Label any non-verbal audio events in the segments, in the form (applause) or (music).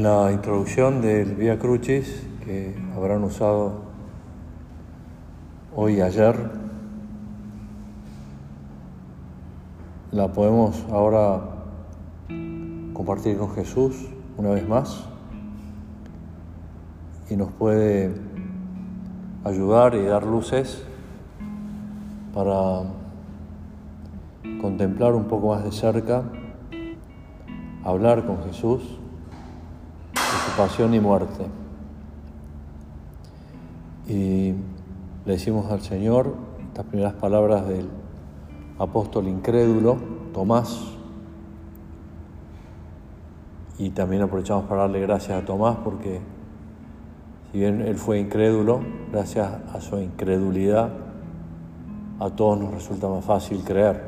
La introducción del Via Crucis que habrán usado hoy y ayer, la podemos ahora compartir con Jesús una vez más y nos puede ayudar y dar luces para contemplar un poco más de cerca, hablar con Jesús pasión y muerte. Y le decimos al Señor estas primeras palabras del apóstol incrédulo, Tomás, y también aprovechamos para darle gracias a Tomás porque si bien él fue incrédulo, gracias a su incredulidad, a todos nos resulta más fácil creer,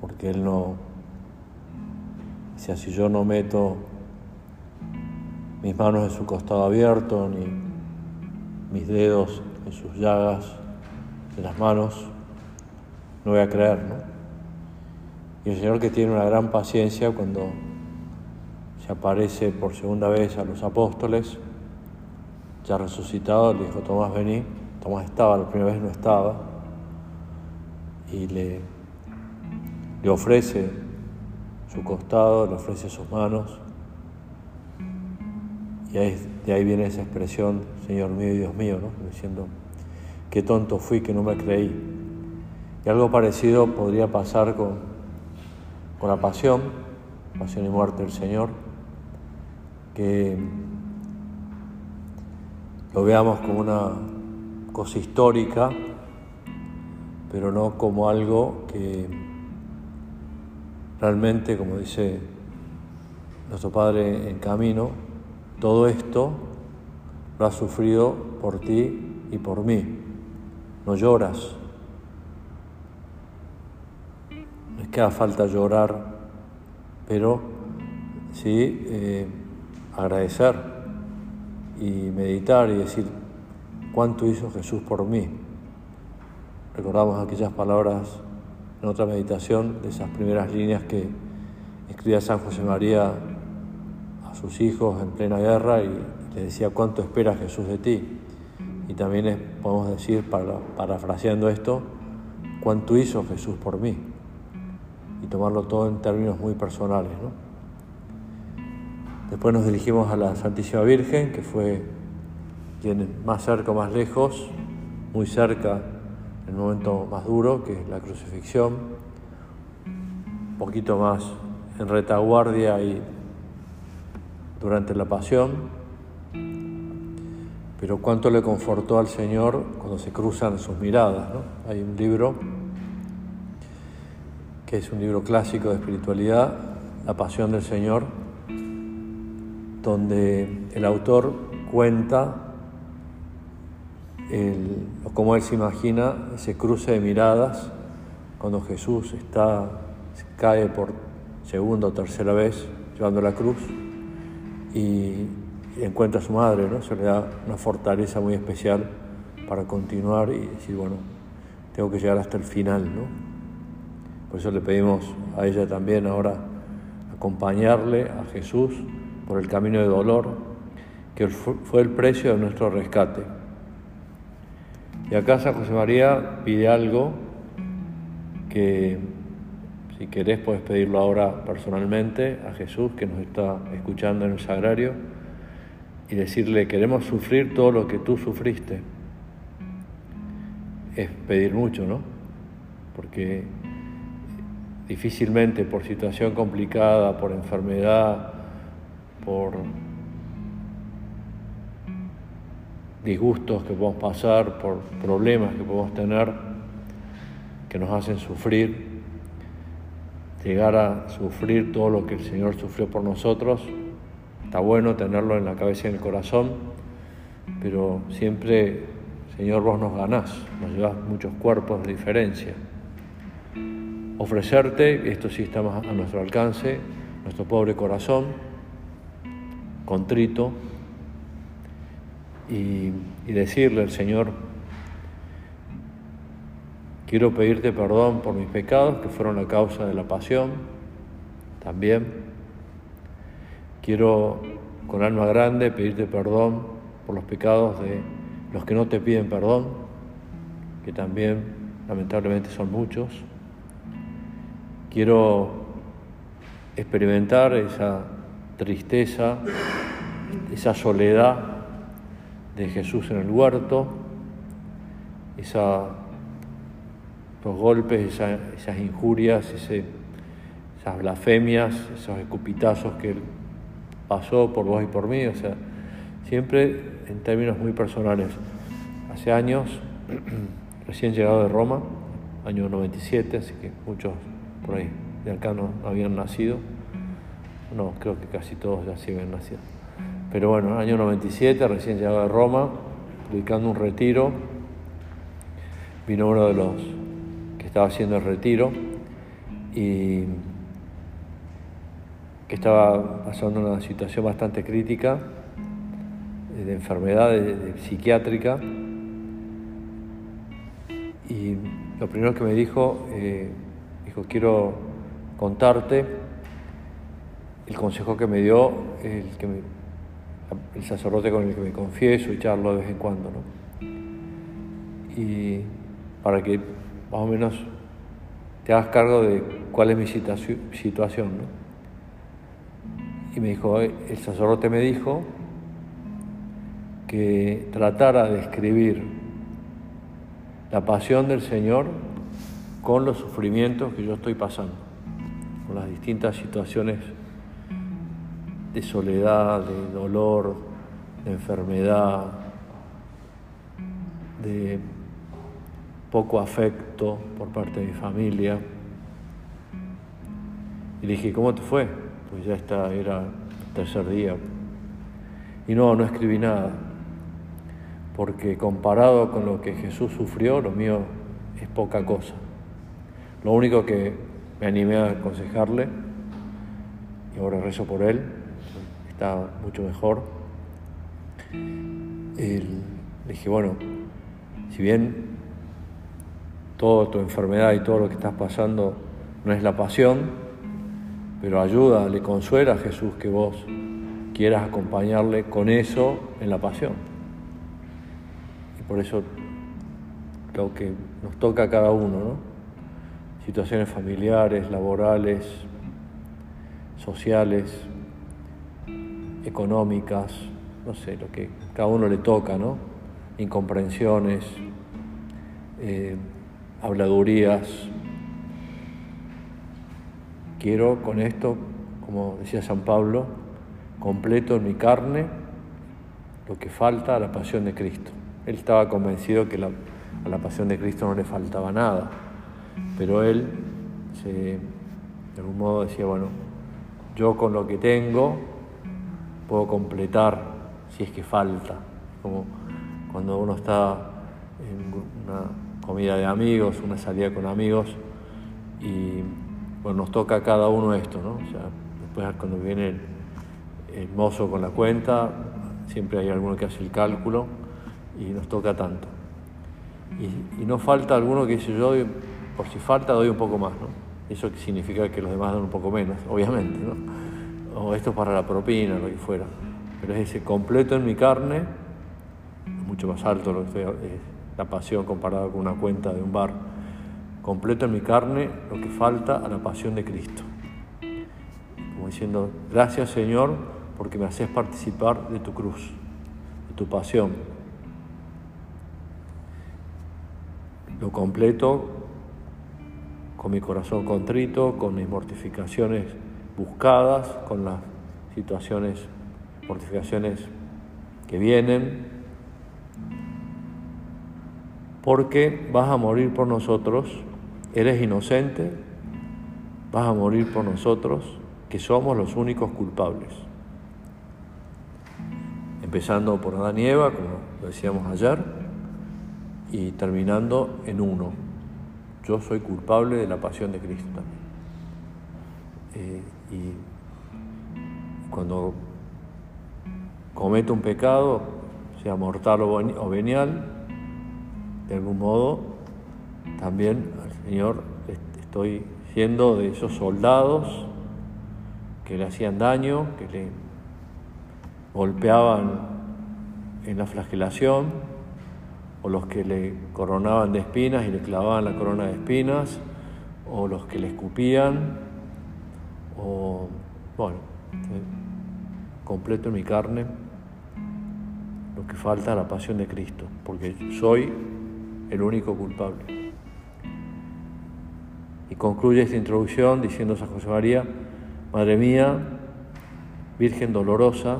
porque él no, si yo no meto mis manos en su costado abierto, ni mis dedos en sus llagas de las manos, no voy a creer, ¿no? Y el Señor que tiene una gran paciencia cuando se aparece por segunda vez a los apóstoles, ya resucitado, le dijo, Tomás, vení. Tomás estaba, la primera vez no estaba, y le, le ofrece su costado, le ofrece sus manos, y de ahí viene esa expresión, Señor mío y Dios mío, ¿no? diciendo, qué tonto fui que no me creí. Y algo parecido podría pasar con, con la pasión, pasión y muerte del Señor que lo veamos como una cosa histórica, pero no como algo que realmente, como dice nuestro Padre en camino, todo esto lo ha sufrido por ti y por mí. No lloras. No es que haga falta llorar, pero sí eh, agradecer y meditar y decir cuánto hizo Jesús por mí. Recordamos aquellas palabras en otra meditación de esas primeras líneas que escribía San José María sus hijos en plena guerra y le decía cuánto espera Jesús de ti. Y también podemos decir, para, parafraseando esto, cuánto hizo Jesús por mí. Y tomarlo todo en términos muy personales. ¿no? Después nos dirigimos a la Santísima Virgen, que fue quien más cerca o más lejos, muy cerca, en el momento más duro, que es la crucifixión, un poquito más en retaguardia y durante la pasión, pero cuánto le confortó al Señor cuando se cruzan sus miradas. Hay un libro que es un libro clásico de espiritualidad, La Pasión del Señor, donde el autor cuenta el, cómo él se imagina ese cruce de miradas cuando Jesús está, cae por segunda o tercera vez llevando la cruz y, encuentra a su madre, ¿no? Se le da una fortaleza muy especial para continuar y decir, bueno, tengo que llegar hasta el final, ¿no? Por eso le pedimos a ella también ahora acompañarle a Jesús por el camino de dolor, que fue el precio de nuestro rescate. Y acá San José María pide algo que si querés puedes pedirlo ahora personalmente a Jesús que nos está escuchando en el sagrario y decirle queremos sufrir todo lo que tú sufriste. Es pedir mucho, ¿no? Porque difícilmente por situación complicada, por enfermedad, por disgustos que podemos pasar, por problemas que podemos tener que nos hacen sufrir, llegar a sufrir todo lo que el Señor sufrió por nosotros. Está bueno tenerlo en la cabeza y en el corazón, pero siempre, Señor, vos nos ganás, nos llevas muchos cuerpos de diferencia. Ofrecerte, esto sí está más a nuestro alcance, nuestro pobre corazón, contrito y, decirle al Señor, quiero pedirte perdón por mis pecados que fueron la causa de la pasión también. Quiero con alma grande pedirte perdón por los pecados de los que no te piden perdón, que también lamentablemente son muchos. Quiero experimentar esa tristeza, esa soledad de Jesús en el huerto, esa, los golpes, esas injurias, esas blasfemias, esos escupitazos que pasó por vos y por mí, o sea, siempre en términos muy personales. Hace años, (clears throat) recién llegado de Roma, año 97, así que muchos por ahí de acá no habían nacido. No, creo que casi todos ya sí habían nacido. Pero bueno, año 97, recién llegado de Roma, dedicando un retiro, vino uno de los estaba haciendo el retiro y que estaba pasando una situación bastante crítica de enfermedad psiquiátrica. Y lo primero que me dijo, eh, dijo, quiero contarte el consejo que me dio el, que el sacerdote con el que me confieso y charlo de vez en cuando. Y para que más o menos te hagas cargo de cuál es mi situación. Y me dijo, el sacerdote me dijo que tratara de escribir la pasión del Señor con los sufrimientos que yo estoy pasando, con las distintas situaciones de soledad, de dolor, de enfermedad, de poco afecto por parte de mi familia. Y dije, ¿cómo te fue? Pues ya está, era el tercer día. Y no, no escribí nada porque comparado con lo que Jesús sufrió, lo mío es poca cosa. Lo único que me animé a aconsejarle, y ahora rezo por él, está mucho mejor, le dije, bueno, si bien toda tu enfermedad y todo lo que estás pasando no es la pasión, pero ayuda, le consuela a Jesús que vos quieras acompañarle con eso en la pasión. Por eso creo que nos toca a cada uno, ¿no? Situaciones familiares, laborales, sociales, económicas, no sé, lo que cada uno le toca, ¿no? Incomprensiones, eh, habladurías. Quiero con esto, como decía San Pablo, completo en mi carne lo que falta a la pasión de Cristo. Él estaba convencido que a la pasión de Cristo no le faltaba nada, pero él de algún modo decía, bueno, yo con lo que tengo puedo completar si es que falta, como cuando uno está en una comida de amigos, una salida con amigos, y bueno, nos toca a cada uno esto, ¿no? O sea, después cuando viene el, mozo con la cuenta, siempre hay alguno que hace el cálculo, y nos toca tanto. Y, no falta alguno que dice yo, por si falta, doy un poco más, ¿no? Eso significa que los demás dan un poco menos, obviamente, ¿no? O esto es para la propina, lo que fuera. Pero es ese completo en mi carne, mucho más alto lo que es la pasión comparada con una cuenta de un bar. Completo en mi carne lo que falta a la pasión de Cristo. Como diciendo, gracias Señor porque me haces participar de tu cruz, de tu pasión, lo completo con mi corazón contrito, con mis mortificaciones buscadas, con las situaciones, mortificaciones que vienen, porque vas a morir por nosotros, eres inocente, vas a morir por nosotros, que somos los únicos culpables. Empezando por Adán y Eva, como lo decíamos ayer, y terminando en uno. Yo soy culpable de la pasión de Cristo también. Eh, y cuando cometo un pecado, sea mortal o venial, de algún modo, también al Señor estoy siendo de esos soldados que le hacían daño, que le golpeaban en la flagelación, o los que le coronaban de espinas y le clavaban la corona de espinas, o los que le escupían, o bueno, completo en mi carne lo que falta la pasión de Cristo, porque soy el único culpable. Y concluye esta introducción diciendo a José María, Madre mía, Virgen dolorosa,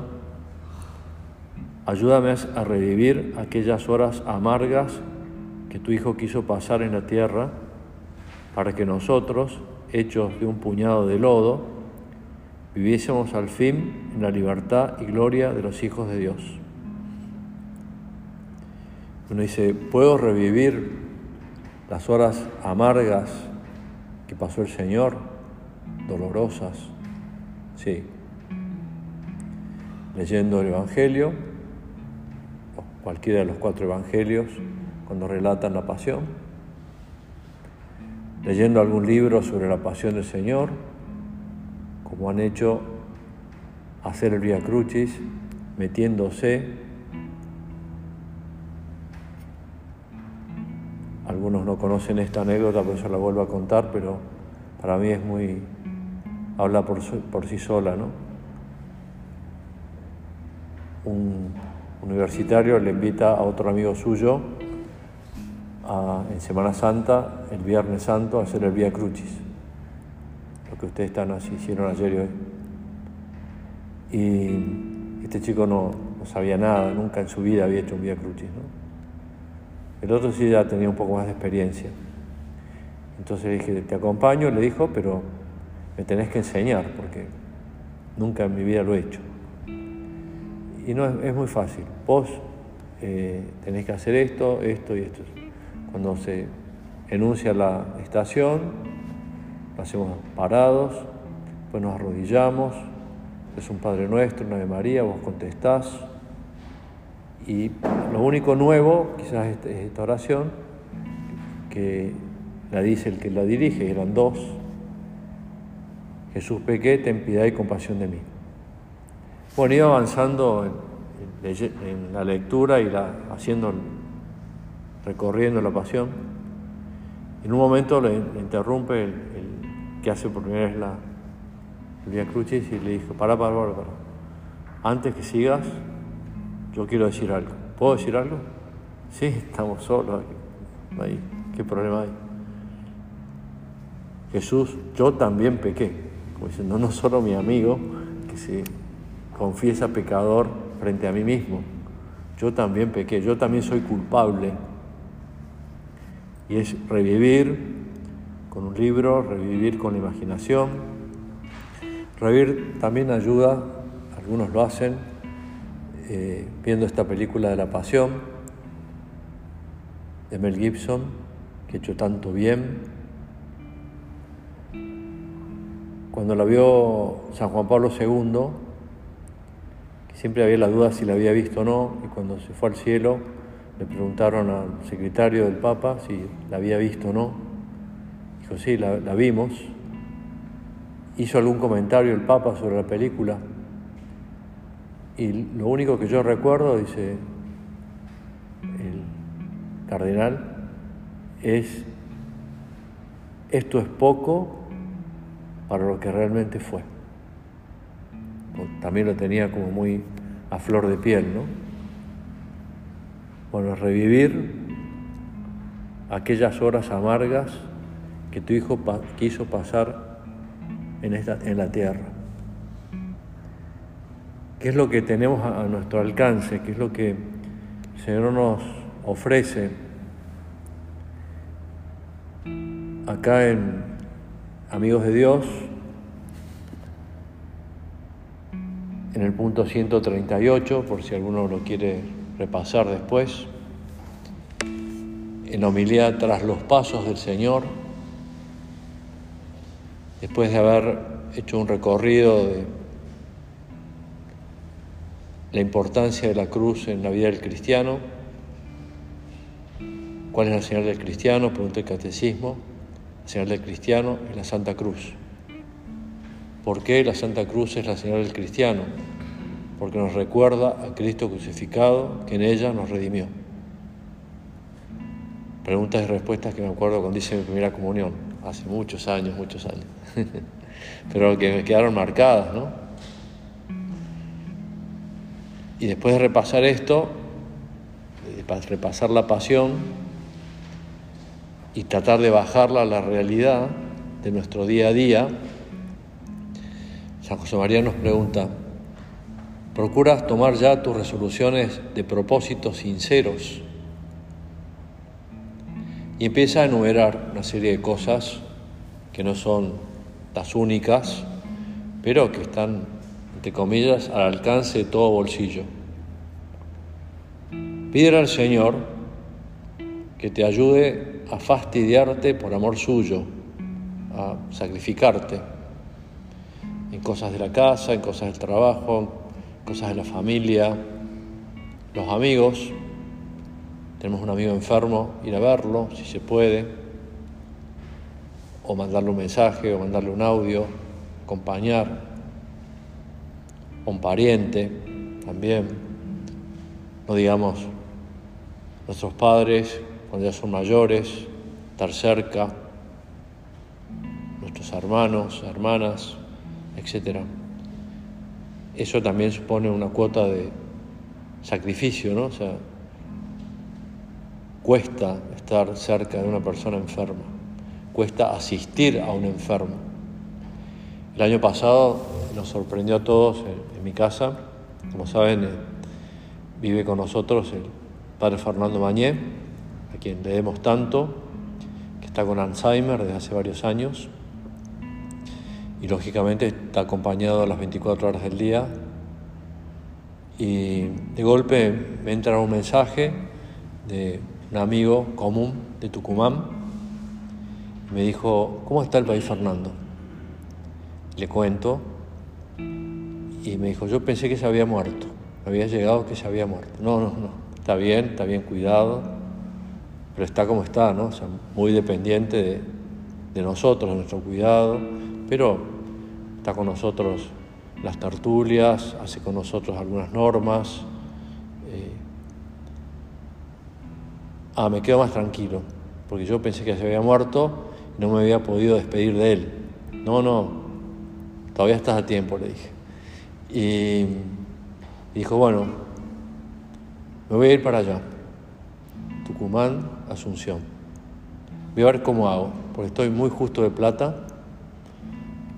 ayúdame a revivir aquellas horas amargas que tu Hijo quiso pasar en la tierra para que nosotros, hechos de un puñado de lodo, viviésemos al fin en la libertad y gloria de los hijos de Dios. Uno dice, ¿puedo revivir las horas amargas que pasó el Señor? Dolorosas. Sí. Leyendo el Evangelio, cualquiera de los cuatro Evangelios, cuando relatan la pasión. Leyendo algún libro sobre la pasión del Señor, como han hecho hacer el Via Crucis, metiéndose Algunos no conocen esta anécdota, por eso la vuelvo a contar, pero para mí es muy. habla por, sí sola, ¿no? Un universitario le invita a otro amigo suyo en Semana Santa, el Viernes Santo, a hacer el Vía Crucis, lo que ustedes están así, hicieron ayer y hoy. Y este chico no, no sabía nada, nunca en su vida había hecho un Vía Crucis, ¿no? El otro sí ya tenía un poco más de experiencia. Entonces le dije, te acompaño, le dijo, pero me tenés que enseñar, porque nunca en mi vida lo he hecho. Y no es, muy fácil. Vos eh, tenés que hacer esto, esto y esto. Cuando se enuncia la estación, lo hacemos parados, pues nos arrodillamos, es un Padre Nuestro, una Ave María, vos contestás y lo único nuevo, quizás es esta oración, que la dice el que la dirige, eran dos. Jesús pequé, ten piedad y compasión de mí. Bueno, iba avanzando en, la lectura y haciendo, recorriendo la pasión. En un momento le, interrumpe el, que hace por primera vez la, el Via Crucis y le dijo, para, para, para, para. Antes que sigas, yo quiero decir algo. ¿Puedo decir algo? Sí, estamos solos aquí. ¿Qué problema hay? Jesús, yo también pequé. Como diciendo, no solo mi amigo que se confiesa pecador frente a mí mismo. Yo también pequé, yo también soy culpable. Y es revivir con un libro, revivir con la imaginación. Revivir también ayuda, algunos lo hacen, eh, viendo esta película de la pasión de Mel Gibson, que hecho tanto bien. Cuando la vio San Juan Pablo II, que siempre había la duda si la había visto o no, y cuando se fue al cielo le preguntaron al secretario del Papa si la había visto o no. Dijo, sí, la vimos. Hizo algún comentario el Papa sobre la película y lo único que yo recuerdo, dice el cardenal, es, esto es poco para lo que realmente fue. También lo tenía como muy a flor de piel, ¿no? Bueno, revivir aquellas horas amargas que tu hijo quiso pasar en, esta, en la tierra qué es lo que tenemos a nuestro alcance, qué es lo que el Señor nos ofrece. Acá en Amigos de Dios, en el punto 138, por si alguno lo quiere repasar después, en la tras los pasos del Señor, después de haber hecho un recorrido de la importancia de la cruz en la vida del cristiano. ¿Cuál es la señal del cristiano? Pregunta el catecismo. La señal del cristiano es la Santa Cruz. ¿Por qué la Santa Cruz es la señal del cristiano? porque nos recuerda a Cristo crucificado que en ella nos redimió. Preguntas y respuestas que me acuerdo cuando hice mi primera comunión, hace muchos años, muchos años, (laughs) pero que me quedaron marcadas, ¿no? Y después de repasar esto, de repasar la pasión y tratar de bajarla a la realidad de nuestro día a día, San José María nos pregunta, ¿procuras tomar ya tus resoluciones de propósitos sinceros? Y empieza a enumerar una serie de cosas que no son las únicas, pero que están, entre comillas, al alcance de todo bolsillo. Pídele al Señor que te ayude a fastidiarte por amor suyo, a sacrificarte en cosas de la casa, en cosas del trabajo, en cosas de la familia, los amigos. Tenemos un amigo enfermo, ir a verlo si se puede, o mandarle un mensaje, o mandarle un audio, acompañar, un pariente también. No digamos nuestros padres cuando ya son mayores, estar cerca, nuestros hermanos, hermanas, etc. Eso también supone una cuota de sacrificio, ¿no? O sea, cuesta estar cerca de una persona enferma, cuesta asistir a un enfermo. El año pasado nos sorprendió a todos en, mi casa, como saben, eh, vive con nosotros el padre Fernando Mañé, a quien le debemos tanto, que está con Alzheimer desde hace varios años y lógicamente está acompañado a las 24 horas del día. Y de golpe me entra un mensaje de un amigo común de Tucumán. me dijo, ¿cómo está el país Fernando? Le cuento. Y me dijo, yo pensé que se había muerto. Me había llegado que se había muerto. No, no, no. Está bien, está bien cuidado. Pero está como está, ¿no? O sea, muy dependiente de, nosotros, de nuestro cuidado. Pero está con nosotros las tertulias, hace con nosotros algunas normas. Eh, ah, me quedo más tranquilo, porque yo pensé que se había muerto y no me había podido despedir de él. No, no, todavía estás a tiempo, le dije. Y, dijo, bueno, me voy a ir para allá, Tucumán, Asunción. Voy a ver cómo hago, porque estoy muy justo de plata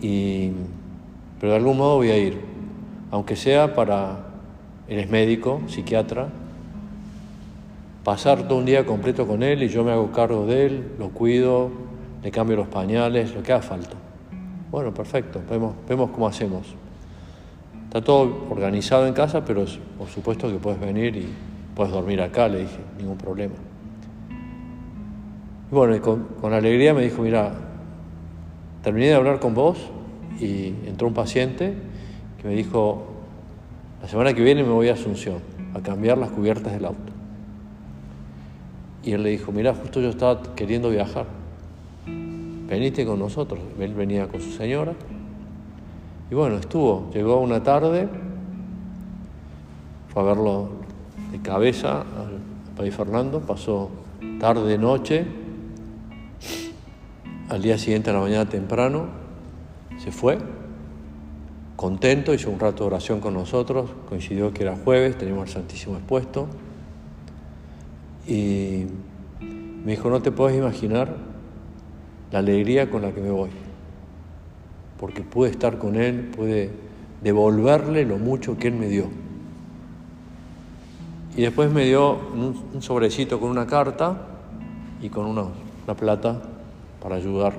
y, pero de algún modo voy a ir, aunque sea para, él médico, psiquiatra, pasar todo un día completo con él y yo me hago cargo de él, lo cuido, le cambio los pañales, lo que haga falta. Bueno, perfecto, vemos, vemos cómo hacemos. Está todo organizado en casa, pero por supuesto que puedes venir y puedes dormir acá, le dije, ningún problema. Y bueno, con, con alegría me dijo, mira, terminé de hablar con vos y entró un paciente que me dijo, la semana que viene me voy a Asunción a cambiar las cubiertas del auto. Y él le dijo, mira, justo yo estaba queriendo viajar, veniste con nosotros. Él venía con su señora. Y bueno, estuvo, llegó una tarde, fue a verlo de cabeza al país Fernando, pasó tarde, noche, al día siguiente a la mañana temprano, se fue, contento, hizo un rato de oración con nosotros, coincidió que era jueves, teníamos el Santísimo expuesto, y me dijo, no te puedes imaginar la alegría con la que me voy, porque pude estar con Él, pude devolverle lo mucho que Él me dio. Y después me dio un, sobrecito con una carta y con una, una plata para ayudar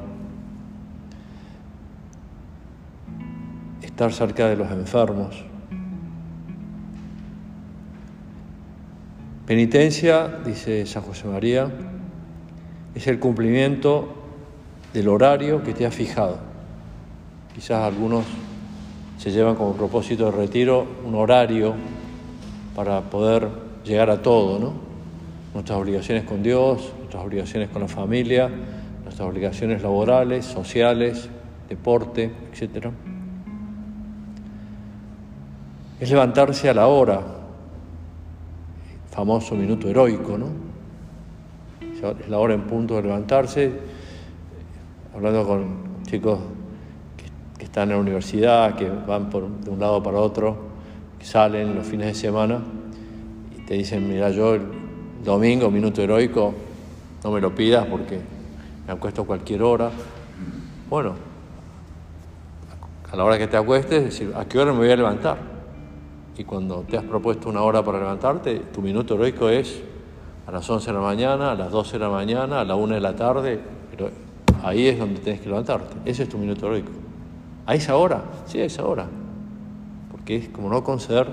estar cerca de los enfermos. Penitencia, dice San José María, es el cumplimiento del horario que te has fijado. Quizás algunos se llevan como propósito de retiro un horario para poder llegar a todo, ¿no? Nuestras obligaciones con Dios, nuestras obligaciones con la familia, nuestras obligaciones laborales, sociales, deporte, etcétera. es levantarse a la hora, famoso minuto heroico, ¿no? Es la hora en punto de levantarse, hablando con chicos están en la universidad, que van de un lado para otro, salen los fines de semana y te dicen, mira, yo el domingo, minuto heroico, no me lo pidas porque me acuesto cualquier hora. Bueno, a la hora que te acuestes, decir, ¿a qué hora me voy a levantar? y cuando te has propuesto una hora para levantarte, tu minuto heroico es a las 11 de la mañana, a las 12 de la mañana, a la 1 de la tarde, pero ahí es donde tienes que levantarte. Ese es tu minuto heroico. ¿A esa hora? Sí, a esa hora. Porque es como no conceder,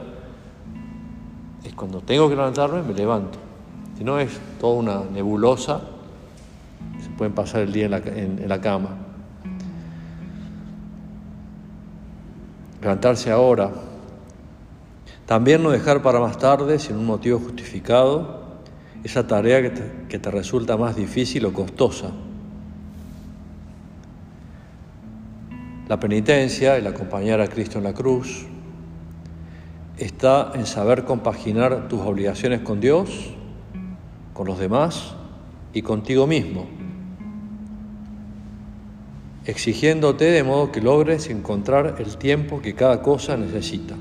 es cuando tengo que levantarme, me levanto. Si no es toda una nebulosa, se pueden pasar el día en la, en la cama. Levantarse ahora, también no dejar para más tarde, sin un motivo justificado, esa tarea que te, resulta más difícil o costosa. La penitencia, el acompañar a Cristo en la cruz, está en saber compaginar tus obligaciones con Dios, con los demás y contigo mismo, exigiéndote de modo que logres encontrar el tiempo que cada cosa necesita.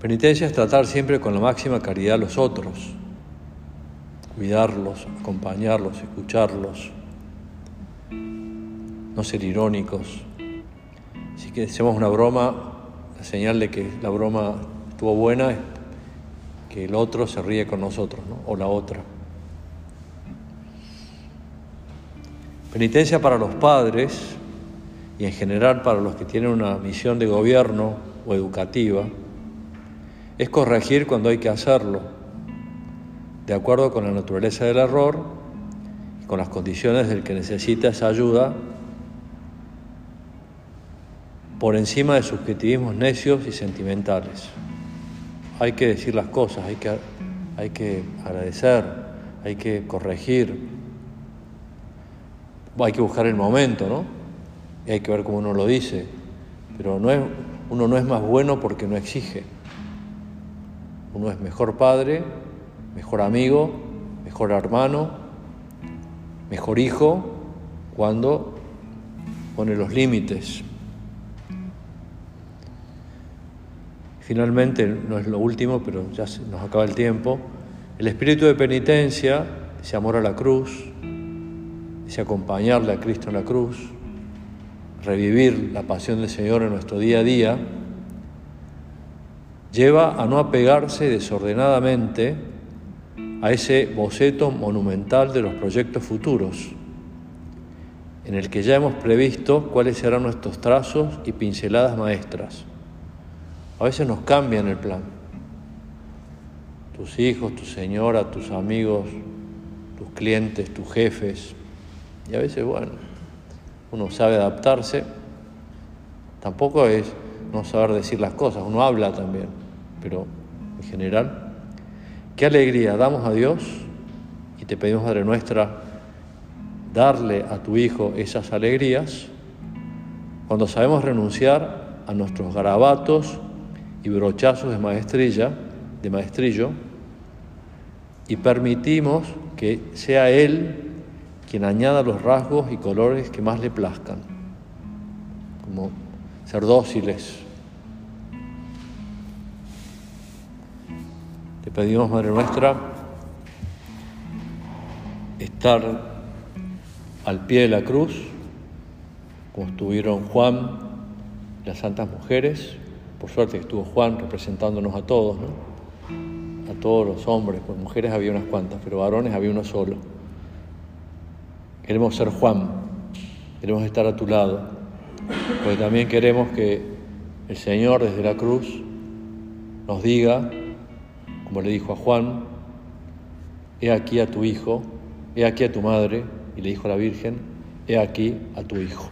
Penitencia es tratar siempre con la máxima caridad a los otros, cuidarlos, acompañarlos, escucharlos, no ser irónicos. Si que hacemos una broma, la señal de que la broma estuvo buena es que el otro se ríe con nosotros, o la otra. Penitencia para los padres y en general para los que tienen una misión de gobierno o educativa es corregir cuando hay que hacerlo, de acuerdo con la naturaleza del error y con las condiciones del que necesita esa ayuda, por encima de subjetivismos necios y sentimentales. Hay que decir las cosas, hay que, hay que agradecer, hay que corregir, hay que buscar el momento, ¿no? Y hay que ver cómo uno lo dice, pero uno no es más bueno porque no exige. Uno es mejor padre, mejor amigo, mejor hermano, mejor hijo cuando pone los límites. Finalmente, no es lo último, pero ya nos acaba el tiempo, el espíritu de penitencia, ese amor a la cruz, ese acompañarle a Cristo en la cruz, revivir la pasión del Señor en nuestro día a día, lleva a no apegarse desordenadamente a ese boceto monumental de los proyectos futuros, en el que ya hemos previsto cuáles serán nuestros trazos y pinceladas maestras. A veces nos cambian el plan. Tus hijos, tu señora, tus amigos, tus clientes, tus jefes. Y a veces, bueno, uno sabe adaptarse. Tampoco es no saber decir las cosas, uno habla también pero en general, qué alegría damos a Dios y te pedimos, Madre nuestra, darle a tu Hijo esas alegrías cuando sabemos renunciar a nuestros garabatos y brochazos de maestrilla, de maestrillo, y permitimos que sea Él quien añada los rasgos y colores que más le plazcan, como ser dóciles, Te pedimos, Madre nuestra, estar al pie de la cruz, como estuvieron Juan las santas mujeres. Por suerte que estuvo Juan representándonos a todos, ¿no? A todos los hombres, pues mujeres había unas cuantas, pero varones había uno solo. Queremos ser Juan, queremos estar a tu lado, porque también queremos que el Señor desde la cruz nos diga como le dijo a Juan, he aquí a tu hijo, he aquí a tu madre, y le dijo a la Virgen, he aquí a tu hijo.